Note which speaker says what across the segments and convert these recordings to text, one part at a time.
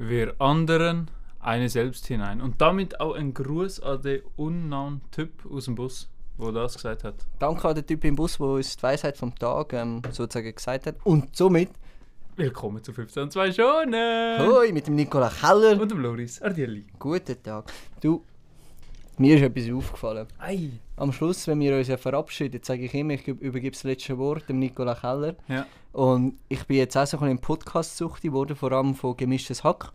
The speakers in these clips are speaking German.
Speaker 1: Wir anderen eine selbst hinein. Und damit auch ein Gruß an den unknown Typ aus dem Bus, der das gesagt hat.
Speaker 2: Danke an den Typ im Bus, der uns die Weisheit vom Tag ähm, sozusagen gesagt hat. Und somit,
Speaker 1: Willkommen zu 15 und 2 Schonen!
Speaker 2: hoi, mit dem Nikola Keller.
Speaker 1: Und dem Loris Ardielli.
Speaker 2: Guten Tag. Du, mir ist etwas aufgefallen.
Speaker 1: Ei!
Speaker 2: Am Schluss, wenn wir uns ja verabschieden, sage ich immer, ich geb- übergebe das letzte Wort dem Nikola Keller.
Speaker 1: Ja.
Speaker 2: Und ich bin jetzt auch so ein bisschen im Podcast suchtig geworden, vor allem von Gemischtes Hack.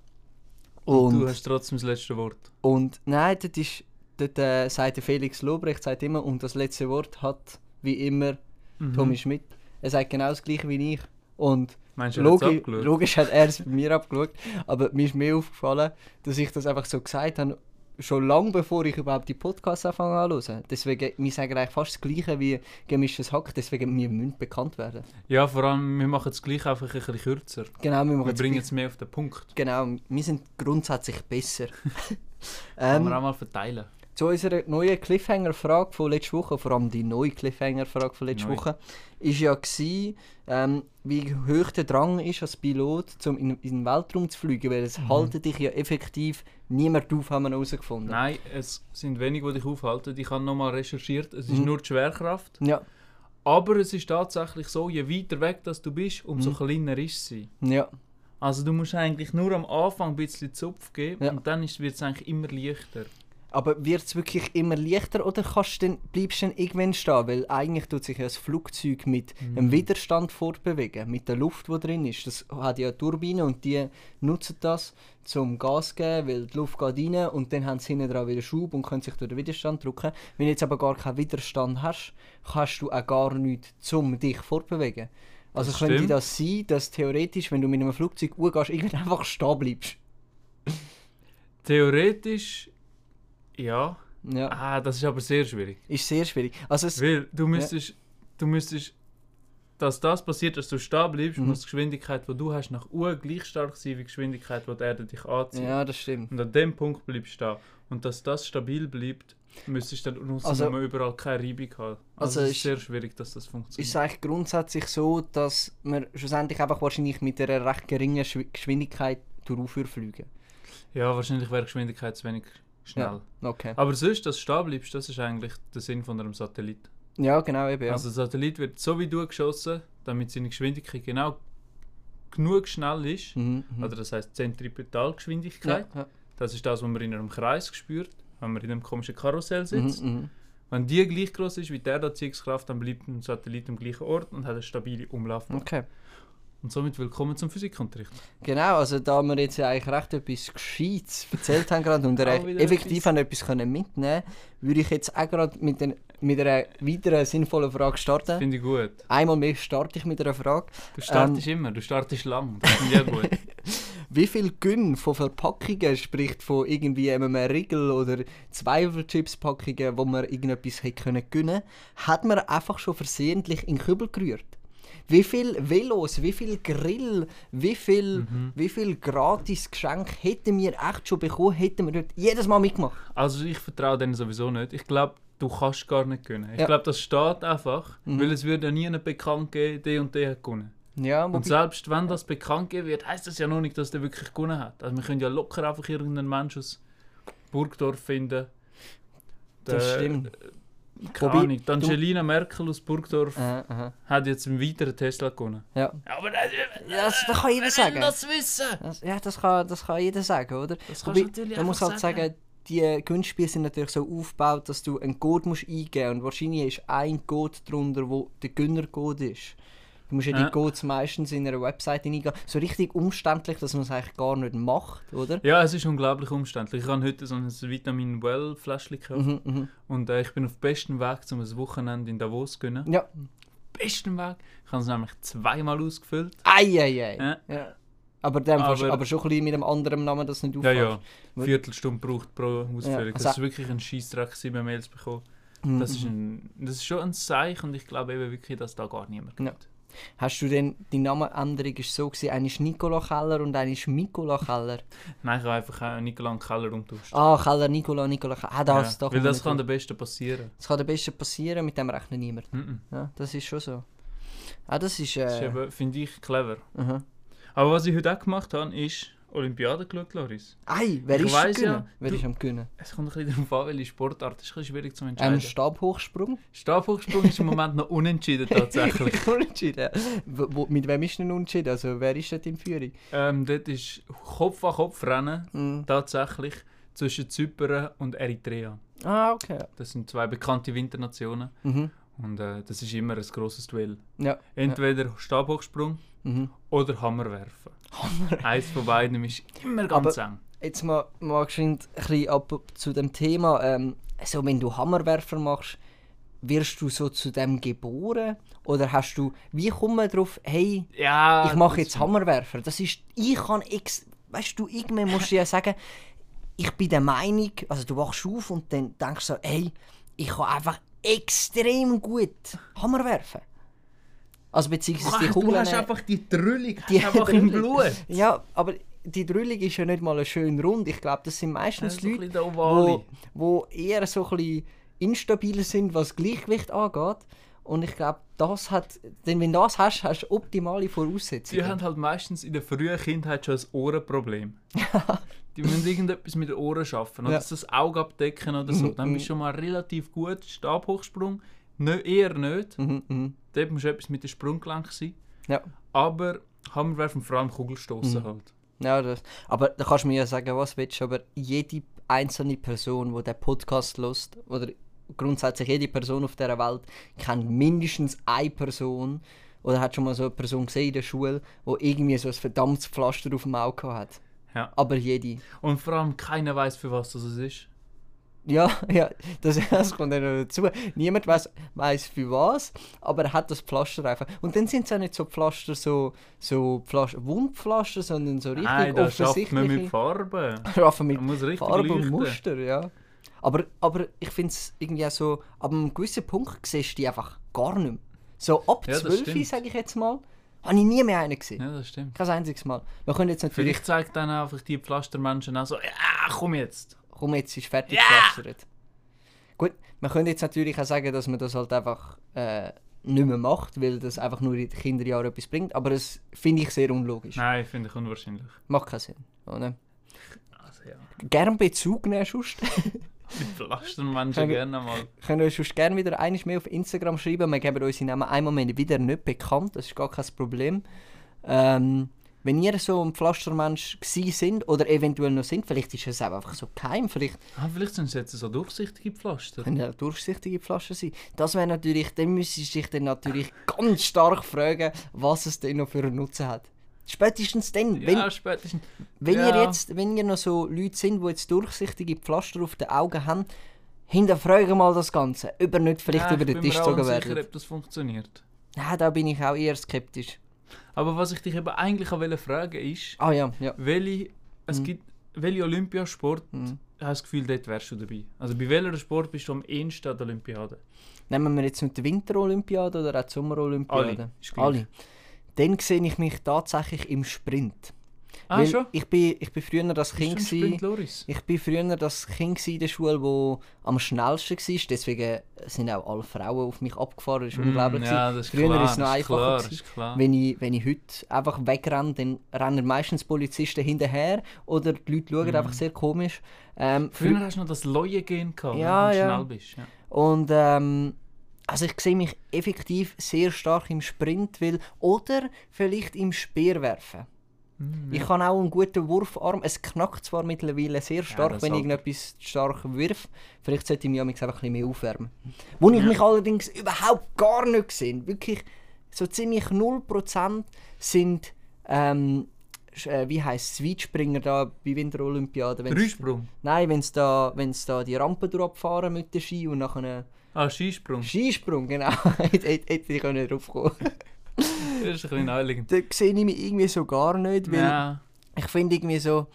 Speaker 1: Und
Speaker 2: Und,
Speaker 1: du hast trotzdem das letzte Wort.
Speaker 2: und nein, das ist, dort äh, sagt Felix Lobrecht sagt immer, und das letzte Wort hat wie immer
Speaker 1: Mhm.
Speaker 2: Tommy Schmidt. Er sagt genau das gleiche wie ich. Und
Speaker 1: Meinst du,
Speaker 2: logisch,
Speaker 1: abgeschaut?
Speaker 2: logisch hat er es bei mir abgeschaut, aber mir ist mehr aufgefallen, dass ich das einfach so gesagt habe, schon lange bevor ich überhaupt die Podcasts anfange anzuhören. Deswegen, wir sagen eigentlich fast das Gleiche wie gemischtes Hack, deswegen wir müssen bekannt werden.
Speaker 1: Ja, vor allem, wir machen es gleich einfach ein bisschen kürzer.
Speaker 2: Genau, wir machen
Speaker 1: Wir
Speaker 2: das
Speaker 1: bringen es mehr auf den Punkt.
Speaker 2: Genau, wir sind grundsätzlich besser.
Speaker 1: Kann man
Speaker 2: ähm,
Speaker 1: auch mal verteilen.
Speaker 2: Zu unserer neuen Cliffhanger-Frage von letzter Woche, vor allem die neue Cliffhanger-Frage von letzter
Speaker 1: Neu.
Speaker 2: Woche, ist ja gsi, ähm, wie hoch der Drang ist als Pilot, um in, in den Weltraum zu fliegen, weil es haltet dich ja effektiv niemand auf, haben wir herausgefunden.
Speaker 1: Nein, es sind wenige, die dich aufhalten. Ich habe nochmal recherchiert. Es ist
Speaker 2: Mhm.
Speaker 1: nur die Schwerkraft.
Speaker 2: Ja,
Speaker 1: Aber es ist tatsächlich so, je weiter weg dass du bist, umso
Speaker 2: Mhm.
Speaker 1: kleiner ist sie.
Speaker 2: ja,
Speaker 1: Also du musst eigentlich nur am Anfang ein bisschen Zupf geben
Speaker 2: Ja.
Speaker 1: und dann wird es eigentlich immer leichter.
Speaker 2: Aber wird es wirklich immer leichter oder kannst du dann, bleibst du dann irgendwann stehen? Weil eigentlich tut sich ja das Flugzeug mit
Speaker 1: Mhm.
Speaker 2: einem Widerstand fortbewegen, mit der Luft, die drin ist. Das hat ja Turbinen und die nutzen das zum Gas zu geben, weil die Luft geht rein und dann haben sie hinten dran wieder Schub und können sich durch den Widerstand drücken. Wenn du jetzt aber gar keinen Widerstand hast, kannst du auch gar nichts zum dich fortbewegen. Also
Speaker 1: Das
Speaker 2: könnte
Speaker 1: stimmt.
Speaker 2: das sein, dass theoretisch, wenn du mit einem Flugzeug hochgehst, irgendwann einfach stehen bleibst.
Speaker 1: Theoretisch, ja.
Speaker 2: Ja,
Speaker 1: Ah, das ist aber sehr schwierig.
Speaker 2: ist sehr schwierig. Also es,
Speaker 1: Weil du müsstest, du müsstest, dass das passiert, dass du stehen bleibst,
Speaker 2: Mhm.
Speaker 1: muss die Geschwindigkeit, die du hast, nach Uhr gleich stark sein wie die Geschwindigkeit, die die Erde dich anzieht.
Speaker 2: ja, das stimmt.
Speaker 1: Und an dem Punkt bleibst du da. Und dass das stabil bleibt, müsstest du dann
Speaker 2: Also-
Speaker 1: also, man überall keine Reibung haben.
Speaker 2: Also
Speaker 1: Also, es
Speaker 2: ist-
Speaker 1: ist sehr schwierig, dass das
Speaker 2: ist
Speaker 1: funktioniert.
Speaker 2: es eigentlich grundsätzlich so, dass man schlussendlich einfach wahrscheinlich mit einer recht geringen Schwi- Geschwindigkeit durchauf fliegen.
Speaker 1: Ja, wahrscheinlich wäre Geschwindigkeit zu wenig schnell.
Speaker 2: Okay.
Speaker 1: Aber sonst, dass du stehen bleibst, das ist eigentlich der Sinn von einem Satellit.
Speaker 2: Ja, genau eben. Ja.
Speaker 1: Also der Satellit wird so wie du geschossen, damit seine Geschwindigkeit genau genug schnell ist.
Speaker 2: mhm, mhm.
Speaker 1: Oder das heißt Zentripetalgeschwindigkeit.
Speaker 2: ja, ja.
Speaker 1: Das ist das, was man in einem Kreis spürt, wenn man in einem komischen Karussell sitzt.
Speaker 2: Mhm, mhm.
Speaker 1: Wenn die gleich groß ist wie der Anziehungskraft, dann bleibt ein Satellit am gleichen Ort und hat eine stabile Umlaufbahn.
Speaker 2: Okay.
Speaker 1: Und somit willkommen zum Physikunterricht.
Speaker 2: Genau, also da wir jetzt ja eigentlich recht etwas Gescheites erzählt haben gerade und effektiv
Speaker 1: etwas.
Speaker 2: haben etwas können mitnehmen würde ich jetzt auch gerade mit, den, mit einer weiteren sinnvollen Frage starten.
Speaker 1: Finde ich gut.
Speaker 2: Einmal mehr starte ich mit einer Frage.
Speaker 1: Du startest
Speaker 2: Ähm.
Speaker 1: immer, du startest lang. Das finde ich auch gut.
Speaker 2: Wie viel Gönn von Verpackungen, sprich von irgendwie einem Riegel oder Zweifelchips-Packungen, wo man irgendetwas hätte können gönnen, hat man einfach schon versehentlich in den Kübel gerührt? Wie viel Velos, wie viel Grill, wie viel,
Speaker 1: Mhm.
Speaker 2: wie viel gratis Geschenk hätten wir echt schon bekommen, hätten wir dort jedes Mal mitgemacht?
Speaker 1: Also ich vertraue denen sowieso nicht. Ich glaube, du kannst gar nicht gewinnen. Ich
Speaker 2: Ja.
Speaker 1: glaube, das steht einfach,
Speaker 2: Mhm.
Speaker 1: weil es würde ja nie einen bekannt geben, der und der hat gewonnen.
Speaker 2: Ja,
Speaker 1: Und selbst wenn das bekannt gegeben wird, heißt das ja noch nicht, dass der wirklich gewonnen hat. Also wir können ja locker einfach irgendeinen Mensch aus Burgdorf finden.
Speaker 2: das stimmt.
Speaker 1: Keine Ahnung. Die Angelina Merkel aus Burgdorf
Speaker 2: Aha, aha.
Speaker 1: hat jetzt einen weiteren Tesla gewonnen.
Speaker 2: Ja.
Speaker 1: Aber das,
Speaker 2: Das, das kann jeder sagen.
Speaker 1: das wissen.
Speaker 2: Das, ja, das kann, das kann jeder sagen, oder?
Speaker 1: Das kannst
Speaker 2: Wobei,
Speaker 1: du natürlich
Speaker 2: man muss
Speaker 1: einfach
Speaker 2: halt sagen, die Gewinnspiele sind natürlich so aufgebaut, dass du einen Code musst eingeben musst. Und wahrscheinlich ist ein Code drunter, wo der Gönnercode ist. Du musst ja,
Speaker 1: Ja.
Speaker 2: die Codes meistens in einer Webseite eingeben. So richtig umständlich, dass man es eigentlich gar nicht macht, oder?
Speaker 1: Ja, es ist unglaublich umständlich. Ich habe heute so ein Vitamin Well Fläschchen gekauft
Speaker 2: Mhm, mhm.
Speaker 1: und äh, ich bin auf bestem Weg, um ein Wochenende in Davos zu gönnen.
Speaker 2: Ja.
Speaker 1: Besten Weg. Ich habe es nämlich zweimal ausgefüllt.
Speaker 2: Eieiei.
Speaker 1: Ja.
Speaker 2: Ja. Aber, dann aber,
Speaker 1: Aber-
Speaker 2: schon ein bisschen mit einem anderen Namen das nicht
Speaker 1: Ja,
Speaker 2: auffällt.
Speaker 1: ja. Viertelstunde braucht pro Ausfüllung.
Speaker 2: Ja,
Speaker 1: das
Speaker 2: also-
Speaker 1: ist wirklich ein Scheissdreck, sieben Mails bekommen.
Speaker 2: Mhm,
Speaker 1: Das ist,
Speaker 2: mhm.
Speaker 1: ein, das ist schon ein Zeichen und ich glaube eben wirklich, dass da gar niemand
Speaker 2: Ja. Hast du denn, die Namenänderung so gewesen, eine ist Nicola Keller und eine ist Mikola Keller.
Speaker 1: Nein, ich habe einfach äh, Nikola und Keller umtauscht.
Speaker 2: Ah, Keller, Nicola, Nicola Keller. Ah, das,
Speaker 1: ja,
Speaker 2: da
Speaker 1: weil das kann der Beste passieren.
Speaker 2: Das kann am besten passieren, mit dem rechnet niemand.
Speaker 1: Mhm.
Speaker 2: Ja, das ist schon so. Ah, das ist.
Speaker 1: Das ist
Speaker 2: Äh,
Speaker 1: finde ich, clever.
Speaker 2: aha.
Speaker 1: Aber was ich heute auch gemacht habe, ist, Olympiade geschaut, Loris?
Speaker 2: Ei, wer
Speaker 1: Ich
Speaker 2: ist am
Speaker 1: weiss ja,
Speaker 2: wer
Speaker 1: du-
Speaker 2: ist am Gewinnen?
Speaker 1: Es kommt ein bisschen darauf an, welche Sportart. Das ist ein bisschen schwierig zu entscheiden.
Speaker 2: Ähm, Stabhochsprung?
Speaker 1: Stabhochsprung ist im Moment noch unentschieden tatsächlich.
Speaker 2: unentschieden. Wo, mit wem ist denn unentschieden? Also wer ist dort in Führung?
Speaker 1: ähm, dort ist Kopf an Kopf Rennen
Speaker 2: Mhm.
Speaker 1: tatsächlich zwischen Zypern und Eritrea.
Speaker 2: Ah, okay.
Speaker 1: Das sind zwei bekannte Winternationen
Speaker 2: Mhm.
Speaker 1: und äh, das ist immer ein grosses Duell.
Speaker 2: Ja.
Speaker 1: Entweder Stabhochsprung
Speaker 2: Mhm.
Speaker 1: oder Hammerwerfen. Eins von beiden ist immer ganz eng.
Speaker 2: Jetzt mal, mal ein bisschen ab zu dem Thema. Ähm, also wenn du Hammerwerfer machst, wirst du so zu dem geboren? Oder hast du, wie kommt man drauf, hey,
Speaker 1: Ja,
Speaker 2: ich mache jetzt Hammerwerfer? Das ist, ich kann ex, weißt du, irgendwann musst du ja sagen, ich bin der Meinung, also du wachst auf und dann denkst du so, hey, ich kann einfach extrem gut Hammer werfen. Also beziehungsweise die
Speaker 1: Ach,
Speaker 2: Kugeln...
Speaker 1: du hast einfach die Drüllung
Speaker 2: die
Speaker 1: einfach im. Blut.
Speaker 2: Ja, aber die Drüllung ist ja nicht mal schön rund. Ich glaube, das sind meistens
Speaker 1: ein
Speaker 2: Leute, wo, wo eher so ein bisschen instabil sind, was Gleichgewicht angeht. Und ich glaube, das hat, denn wenn du das hast, hast du optimale Voraussetzungen.
Speaker 1: Die haben halt meistens in der frühen Kindheit schon ein Ohrenproblem. die müssen irgendetwas mit den Ohren schaffen. Oder
Speaker 2: Ja.
Speaker 1: das Auge abdecken oder so.
Speaker 2: Mhm,
Speaker 1: Dann bist du schon mal relativ gut. Stabhochsprung, Nö, eher nicht. Dort muss etwas mit dem Sprunggelenk sein.
Speaker 2: Ja.
Speaker 1: Aber Hammerwerfen vor allem Kugelstoßen
Speaker 2: Mhm.
Speaker 1: halt.
Speaker 2: Ja, das, aber da kannst du mir ja sagen, was willst du, aber jede einzelne Person, die den Podcast lost oder grundsätzlich jede Person auf dieser Welt, kennt mindestens eine Person oder hat schon mal so eine Person gesehen in der Schule, die irgendwie so ein verdammtes Pflaster auf dem Auge hat.
Speaker 1: Ja.
Speaker 2: Aber jede.
Speaker 1: Und vor allem keiner weiß für was das ist.
Speaker 2: Ja, ja, das, das kommt dann noch dazu. Niemand weiß weiß für was, aber er hat das Pflaster einfach. Und dann sind es auch nicht so Pflaster, so, so Pflaster, Wundpflaster, sondern so richtig
Speaker 1: Nein, da schafft man mit. Farben.
Speaker 2: Schaffen mit
Speaker 1: muss richtig
Speaker 2: Farbe und. Muster, ja. Aber, aber ich finde es irgendwie so, ab einem gewissen Punkt siehst du die einfach gar nicht mehr. So ab
Speaker 1: Ja, das
Speaker 2: 12,
Speaker 1: stimmt.
Speaker 2: sage ich jetzt mal, habe ich nie mehr einen gesehen.
Speaker 1: Ja, das stimmt.
Speaker 2: Kein einziges Mal. Wir können jetzt natürlich,
Speaker 1: Vielleicht zeigt dann einfach die Pflastermenschen auch so, ja, komm jetzt.
Speaker 2: Komm jetzt ist fertig gepflastert. Gut, man könnte jetzt natürlich auch sagen, dass man das halt einfach äh, nicht mehr macht, weil das einfach nur in den Kinderjahren etwas bringt, aber das finde ich sehr unlogisch.
Speaker 1: Nein, finde ich unwahrscheinlich.
Speaker 2: Macht keinen Sinn. Oder?
Speaker 1: Also ja,
Speaker 2: Gern Bezug nehmen, sonst.
Speaker 1: die Pflastermenschen gerne mal.
Speaker 2: Ihr uns sonst gerne wieder einiges mehr auf Instagram schreiben. Wir geben unsere Namen Moment wieder nicht bekannt, das ist gar kein Problem. Ähm, wenn ihr so ein Pflastermensch sind oder eventuell noch sind, vielleicht ist es auch einfach so geheim, vielleicht
Speaker 1: Ah, vielleicht sind es jetzt so durchsichtige Pflaster.
Speaker 2: können ja durchsichtige Flaschen sein. Das wäre natürlich, dann müsste ich sich dann natürlich ganz stark fragen, was es denn noch für einen Nutzen hat. Spätestens dann, wenn,
Speaker 1: ja, spätestens.
Speaker 2: wenn ihr
Speaker 1: ja.
Speaker 2: jetzt, wenn ihr noch so Leute sind, die jetzt durchsichtige Pflaster auf den Augen haben, hinterfragen mal das Ganze, ob ihr nicht vielleicht
Speaker 1: ja,
Speaker 2: über den
Speaker 1: ich
Speaker 2: Tisch
Speaker 1: bin mir auch
Speaker 2: gezogen
Speaker 1: unsicher,
Speaker 2: werdet.
Speaker 1: ob das funktioniert.
Speaker 2: Ja, da bin ich auch eher skeptisch.
Speaker 1: Aber was ich dich eben eigentlich auch wollte fragen ist,
Speaker 2: Ah ja, ja.
Speaker 1: welche, es
Speaker 2: Mhm.
Speaker 1: gibt, welche Olympiasport
Speaker 2: Mhm.
Speaker 1: hast du das Gefühl, dort wärst du dabei? Also bei welcher Sport bist du am ehesten an der Olympiade?
Speaker 2: Nehmen wir jetzt nicht die Winterolympiade oder auch die Sommerolympiade?
Speaker 1: Alle.
Speaker 2: Alle. Dann sehe ich mich tatsächlich im Sprint.
Speaker 1: Ah,
Speaker 2: Weil
Speaker 1: schon?
Speaker 2: Ich bin, ich bin früher das Kind
Speaker 1: Loris?
Speaker 2: Ich bin früher das Kind in der Schule, wo am schnellsten war. Deswegen sind auch alle Frauen auf mich abgefahren. Das ist unglaublich.
Speaker 1: Mm, ja,
Speaker 2: gewesen.
Speaker 1: das ist
Speaker 2: früher
Speaker 1: klar,
Speaker 2: ist es noch einfacher.
Speaker 1: klar,
Speaker 2: gewesen.
Speaker 1: klar.
Speaker 2: Wenn ich, wenn ich heute einfach wegrenne, dann rennen meistens Polizisten hinterher oder die Leute schauen
Speaker 1: Mhm.
Speaker 2: einfach sehr komisch. Ähm,
Speaker 1: Früher hast du noch das Leue-Gen gehabt,
Speaker 2: Ja,
Speaker 1: wenn du
Speaker 2: ja.
Speaker 1: schnell bist. Ja.
Speaker 2: Und ähm, also ich sehe mich effektiv sehr stark im Sprint will oder vielleicht im Speerwerfen.
Speaker 1: Mm,
Speaker 2: Ich habe auch einen guten Wurfarm. Es knackt zwar mittlerweile sehr stark,
Speaker 1: das
Speaker 2: wenn ich irgendetwas stark wirf. Vielleicht sollte ich mich einfach ein bisschen mehr aufwärmen. Wo ich
Speaker 1: Ja.
Speaker 2: mich allerdings überhaupt gar nicht sehe. Wirklich so ziemlich 0% sind, ähm, äh, wie heisst es, Weitspringer da bei Winterolympiaden.
Speaker 1: Dreisprung.
Speaker 2: Nein, wenn sie da, wenn's da die Rampe durchfahren mit der Ski und nachher
Speaker 1: Ah, Skisprung.
Speaker 2: Skisprung, genau. Hätte ich können drauf kommen
Speaker 1: Das ist ein bisschen naheliegend.
Speaker 2: Da sehe ich mich irgendwie so gar nicht, weil
Speaker 1: Ja,
Speaker 2: ich finde irgendwie so,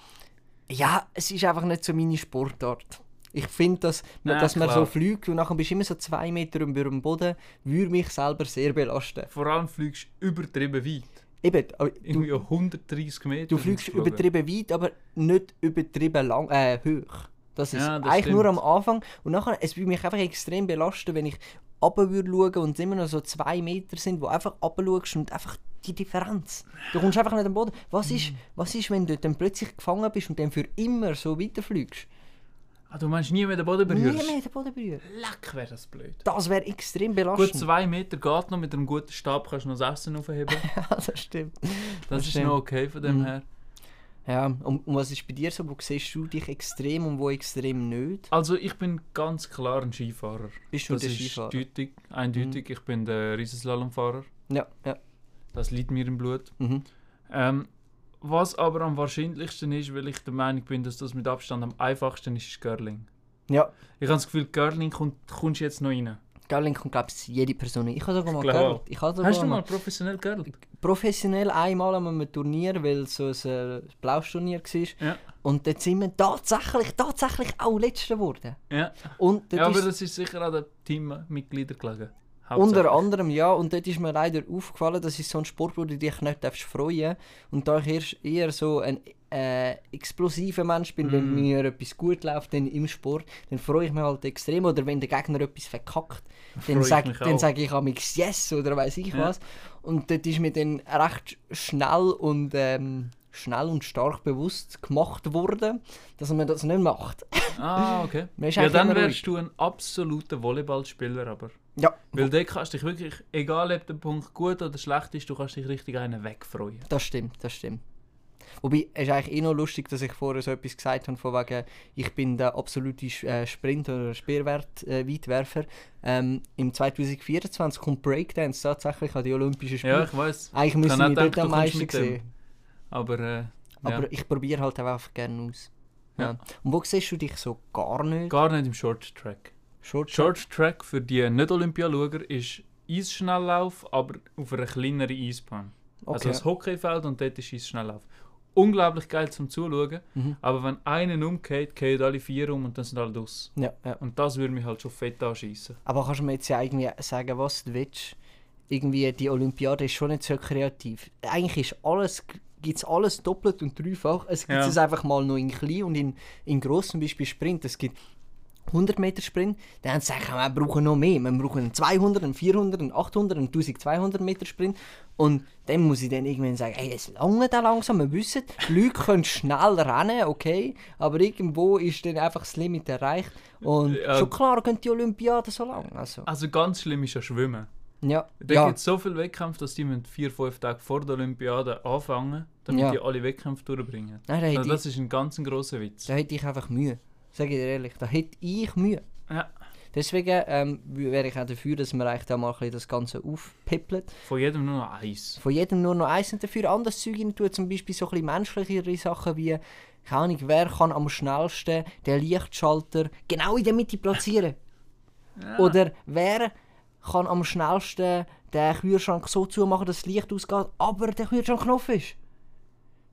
Speaker 2: ja, es ist einfach nicht so meine Sportart. Ich finde, dass, man-
Speaker 1: Ja,
Speaker 2: dass man
Speaker 1: klar.
Speaker 2: so fliegt und nachher bist du immer so zwei Meter über dem Boden, würde mich selber sehr belasten.
Speaker 1: vor allem fliegst du übertrieben weit.
Speaker 2: Eben, aber
Speaker 1: Irgendwie
Speaker 2: du,
Speaker 1: 130 Meter.
Speaker 2: du fliegst übertrieben weit, aber nicht übertrieben lang, äh, hoch. Das ist
Speaker 1: Ja, das
Speaker 2: eigentlich nur
Speaker 1: stimmt.
Speaker 2: am Anfang. Und nachher, es würde mich einfach extrem belasten, wenn ich runter würde und es immer noch so zwei Meter sind, wo einfach runter und einfach die Differenz. Du kommst einfach nicht am Boden. Was ist, was ist, wenn du dann plötzlich gefangen bist und dann für immer so weiterfliegst?
Speaker 1: Ah, du meinst nie mehr den Boden
Speaker 2: Nie
Speaker 1: berührst?
Speaker 2: mehr den Boden berühren.
Speaker 1: Leck, wäre das blöd.
Speaker 2: Das wäre extrem
Speaker 1: Gut,
Speaker 2: belastend.
Speaker 1: zwei Meter geht noch, mit einem guten Stab kannst du noch das Essen aufheben.
Speaker 2: ja, das stimmt.
Speaker 1: Das ist
Speaker 2: stimmt.
Speaker 1: noch okay von dem
Speaker 2: Mhm.
Speaker 1: her.
Speaker 2: Ja, und, und was ist bei dir so? Wo siehst du dich extrem und wo extrem nicht?
Speaker 1: Also ich bin ganz klar ein Skifahrer.
Speaker 2: Bist du
Speaker 1: Das
Speaker 2: der
Speaker 1: ist
Speaker 2: Skifahrer?
Speaker 1: deutlich, eindeutig. Ich bin der Riesenslalomfahrer.
Speaker 2: Ja, ja.
Speaker 1: Das liegt mir im Blut.
Speaker 2: Mhm.
Speaker 1: Ähm, was aber am wahrscheinlichsten ist, weil ich der Meinung bin, dass das mit Abstand am einfachsten ist, ist Curling.
Speaker 2: Ja,
Speaker 1: Ich habe das Gefühl, Curling kommt, kommst jetzt noch rein.
Speaker 2: Curling kommt, glaube ich, jede Person. Ich habe sogar mal gehört. Ich sogar
Speaker 1: Hast du
Speaker 2: mal
Speaker 1: professionell Curling?
Speaker 2: professionell einmal an einem Turnier, weil es so ein äh, Blausch-Turnier war.
Speaker 1: Ja.
Speaker 2: Und dort sind wir tatsächlich, tatsächlich auch Letzter geworden.
Speaker 1: Ja.
Speaker 2: Und
Speaker 1: ja, aber
Speaker 2: ist,
Speaker 1: das ist sicher an den Teammitgliedern gelegen.
Speaker 2: unter anderem, ja, und dort ist mir leider aufgefallen, das ist so ein Sport, wo du dich nicht darfst freuen Und da ich eher so ein äh, explosiver Mensch bin, wenn
Speaker 1: Mm.
Speaker 2: mir etwas gut läuft dann im Sport, dann freue ich mich halt extrem. Oder wenn der Gegner etwas verkackt, dann
Speaker 1: ich
Speaker 2: sage
Speaker 1: auch.
Speaker 2: sag ich amix yes oder weiß ich
Speaker 1: Ja.
Speaker 2: was. Und dort ist mir dann recht schnell und ähm, schnell und stark bewusst gemacht worden, dass man das nicht macht.
Speaker 1: Ah, okay. Ja, dann wärst du ein absoluter Volleyballspieler, aber.
Speaker 2: Ja,
Speaker 1: Weil dort kannst du dich wirklich, egal ob der Punkt gut oder schlecht ist, du kannst dich richtig einen wegfreuen.
Speaker 2: das stimmt, das stimmt. Wobei, es ist eigentlich eh noch lustig, dass ich vorher so etwas gesagt habe, von wegen, ich bin der absolute äh, Sprint- oder Speerwert-Weitwerfer. ähm, Im 2024 kommt Breakdance tatsächlich an die Olympischen Spiele.
Speaker 1: Ja, ich weiß.
Speaker 2: eigentlich
Speaker 1: ich
Speaker 2: müssen wir dort am meisten sehen.
Speaker 1: Aber, äh,
Speaker 2: Aber
Speaker 1: ja.
Speaker 2: ich probiere halt einfach gerne aus. Ja.
Speaker 1: Ja.
Speaker 2: Und wo siehst du dich so gar nicht?
Speaker 1: gar nicht im Short Track.
Speaker 2: Short
Speaker 1: Short Track für die Nicht-Olympiaschauer ist Eisschnelllauf, aber auf einer kleineren Eisbahn. Also
Speaker 2: Okay.
Speaker 1: ein Hockeyfeld und dort ist Eisschnelllauf. Unglaublich geil zum Zuschauen,
Speaker 2: Mhm.
Speaker 1: aber wenn einer umgeht, gehen alle vier um und dann sind alle draus.
Speaker 2: Ja, ja.
Speaker 1: Und das würde mich halt schon fett anschießen.
Speaker 2: Aber kannst du mir jetzt ja irgendwie sagen, was du willst? Irgendwie, die Olympiade ist schon nicht so kreativ. Eigentlich ist alles, gibt es alles doppelt und dreifach. Es gibt
Speaker 1: Ja.
Speaker 2: es einfach mal noch in klein und in, in gross, zum Beispiel Sprint. Es gibt 100 Meter Sprint, dann sagen wir, wir brauchen noch mehr. Wir brauchen einen 200, einen 400, einen 800, einen 1200 Meter Sprint. Und dann muss ich dann irgendwann sagen, hey, es lange da langsam. Wir wissen, die Leute können schnell rennen, okay, aber irgendwo ist dann einfach das Limit erreicht. Und
Speaker 1: Ja.
Speaker 2: schon klar geht die Olympiade so lang. Also,
Speaker 1: Also ganz schlimm ist ja Schwimmen.
Speaker 2: ja,
Speaker 1: Da
Speaker 2: ja.
Speaker 1: gibt es so viele Wettkämpfe, dass die vier, fünf Tage vor der Olympiade anfangen, damit
Speaker 2: Ja.
Speaker 1: die alle Wettkämpfe durchbringen.
Speaker 2: Nein, da
Speaker 1: Also das ist ein ganz ein grosser Witz.
Speaker 2: ich, da hätte ich einfach Mühe. Sag ich dir ehrlich, da hätte ich Mühe.
Speaker 1: Ja.
Speaker 2: Deswegen ähm, wäre ich auch dafür, dass wir eigentlich da mal ein bisschen das Ganze aufpippeln.
Speaker 1: Von jedem nur noch eins.
Speaker 2: Von jedem nur noch eins und dafür anderes Zeug rein tun, zum Beispiel so ein bisschen menschlichere Sachen wie, keine Ahnung, wer kann am schnellsten den Lichtschalter genau in der Mitte platzieren?
Speaker 1: Ja.
Speaker 2: Oder wer kann am schnellsten den Kühlschrank so zumachen, dass das Licht ausgeht, aber der Kühlschrankknopf ist?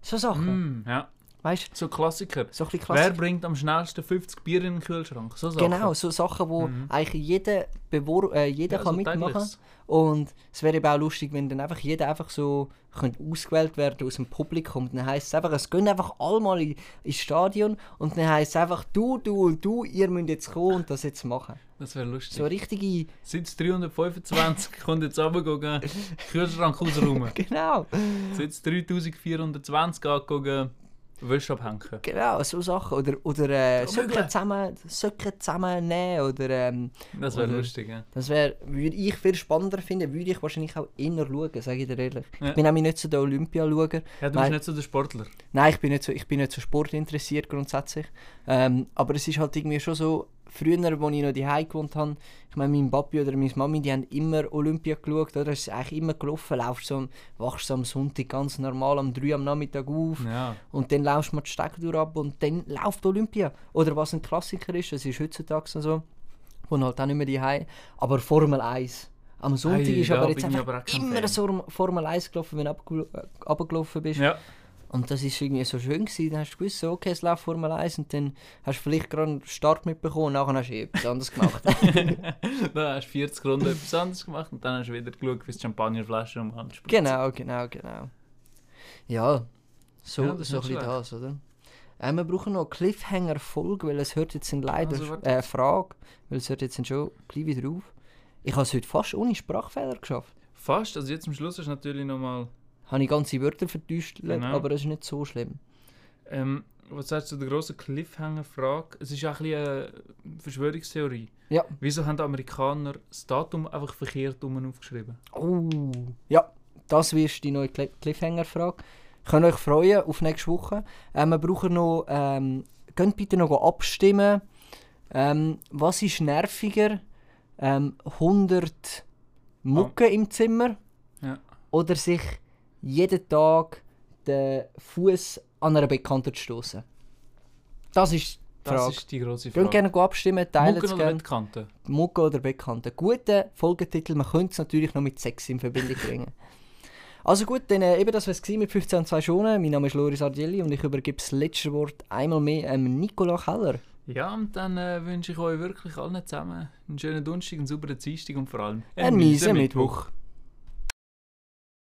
Speaker 2: So Sachen.
Speaker 1: Mm, ja,
Speaker 2: Weißt du,
Speaker 1: so Klassiker.
Speaker 2: so bisschen
Speaker 1: Wer bringt am schnellsten 50 Bier in den Kühlschrank? So Sachen.
Speaker 2: Genau, so Sachen, wo
Speaker 1: Mhm.
Speaker 2: eigentlich jeder, Bewor äh, jeder
Speaker 1: Ja,
Speaker 2: kann
Speaker 1: so
Speaker 2: mitmachen
Speaker 1: tägliches.
Speaker 2: Und es wäre eben auch lustig, wenn dann einfach jeder einfach so könnte ausgewählt werden aus dem Publikum. Dann heisst es einfach, es gehen einfach alle mal in- ins Stadion und dann heisst es einfach, du, du und du, ihr müsst jetzt kommen und das jetzt machen.
Speaker 1: Das wäre lustig.
Speaker 2: So richtige,
Speaker 1: Sitz 325 kommt jetzt runter, Kühlschrank ausräumen.
Speaker 2: genau,
Speaker 1: Sitz 3420 angucken, Wäsche abhängen.
Speaker 2: genau, so Sachen. Oder, oder äh, Söcke zusammen, Söcke zusammennehmen oder... Ähm,
Speaker 1: Das wäre lustig, ja.
Speaker 2: Das wäre, würde ich viel spannender finden, würde ich wahrscheinlich auch eher schauen, sage ich dir ehrlich.
Speaker 1: Ja.
Speaker 2: Ich bin nämlich nicht so der Olympiaschauer.
Speaker 1: Ja, du bist
Speaker 2: Nein.
Speaker 1: nicht so der Sportler.
Speaker 2: Nein, ich bin nicht so, ich bin nicht so sportinteressiert grundsätzlich. Ähm, aber es ist halt irgendwie schon so, früher, als ich noch daheim gewohnt habe, ich meine, mein Papi oder meine Mami, die haben immer Olympia geschaut, oder? Es ist eigentlich immer gelaufen, laufst so, wachst so am Sonntag ganz normal um 3 am Nachmittag auf
Speaker 1: Ja.
Speaker 2: und dann laufst du mal die Steckdauer ab und dann läuft Olympia. Oder was ein Klassiker ist, das ist heutzutage so, von halt auch nicht mehr daheim, aber Formel 1. Am Sonntag
Speaker 1: Ei,
Speaker 2: ist aber jetzt
Speaker 1: aber
Speaker 2: immer
Speaker 1: Fan.
Speaker 2: so Formel 1 gelaufen, wenn du äh, runtergelaufen bist.
Speaker 1: Ja.
Speaker 2: Und das ist irgendwie so schön gewesen. Dann hast du gewusst, so, okay, es läuft Formel 1 und dann hast du vielleicht gerade einen Start mitbekommen und nachher hast du eh etwas anderes gemacht.
Speaker 1: dann hast du 40 Runden etwas anderes gemacht und dann hast du wieder geschaut, wie die Champagnerflasche um Hand spritzt.
Speaker 2: genau, genau, genau. Ja, so,
Speaker 1: Ja,
Speaker 2: so ein bisschen das, oder? Äh, wir brauchen noch Cliffhanger-Folge, weil es hört jetzt leider
Speaker 1: Also,
Speaker 2: äh, Frage, weil es hört jetzt schon gleich wieder auf. Ich habe es heute fast ohne Sprachfehler geschafft.
Speaker 1: fast. Also jetzt am Schluss ist natürlich nochmal.
Speaker 2: Habe ich ganze Wörter vertäuscht,
Speaker 1: Genau.
Speaker 2: aber das ist nicht so schlimm.
Speaker 1: Ähm, was sagst du zu der grossen Cliffhanger-Frage? Es ist auch ein bisschen eine Verschwörungstheorie.
Speaker 2: Ja.
Speaker 1: Wieso haben die Amerikaner das Datum einfach verkehrt um aufgeschrieben?
Speaker 2: Oh, ja, das wird die neue Cli- Cliffhanger-Frage. Könnt euch freuen auf nächste Woche. Ähm, wir brauchen noch, ähm, könnt bitte noch abstimmen. Ähm, was ist nerviger? Ähm, 100 Mucke im Zimmer?
Speaker 1: Ja.
Speaker 2: Oder sich jeden Tag den Fuß an einer Bekannten zu stoßen? Das ist die
Speaker 1: Das
Speaker 2: Frage.
Speaker 1: ist die grosse
Speaker 2: Könnt
Speaker 1: Frage.
Speaker 2: gerne abstimmen, teilen
Speaker 1: Mucken
Speaker 2: es
Speaker 1: oder. Wettkanten?
Speaker 2: Mucke oder Bekannte. Gute Folgetitel, man könnte es natürlich noch mit Sex in Verbindung bringen. Also gut, dann äh, eben das war es mit 15 und 2 Schonen. Mein Name ist Loris Ardielli und ich übergebe das letzte Wort einmal mehr ähm, Nicola Keller.
Speaker 1: Ja, und dann äh, wünsche ich euch wirklich allen zusammen einen schönen Donnerstag, einen sauberen Dienstag und vor allem
Speaker 2: Ein mieser Mittwoch.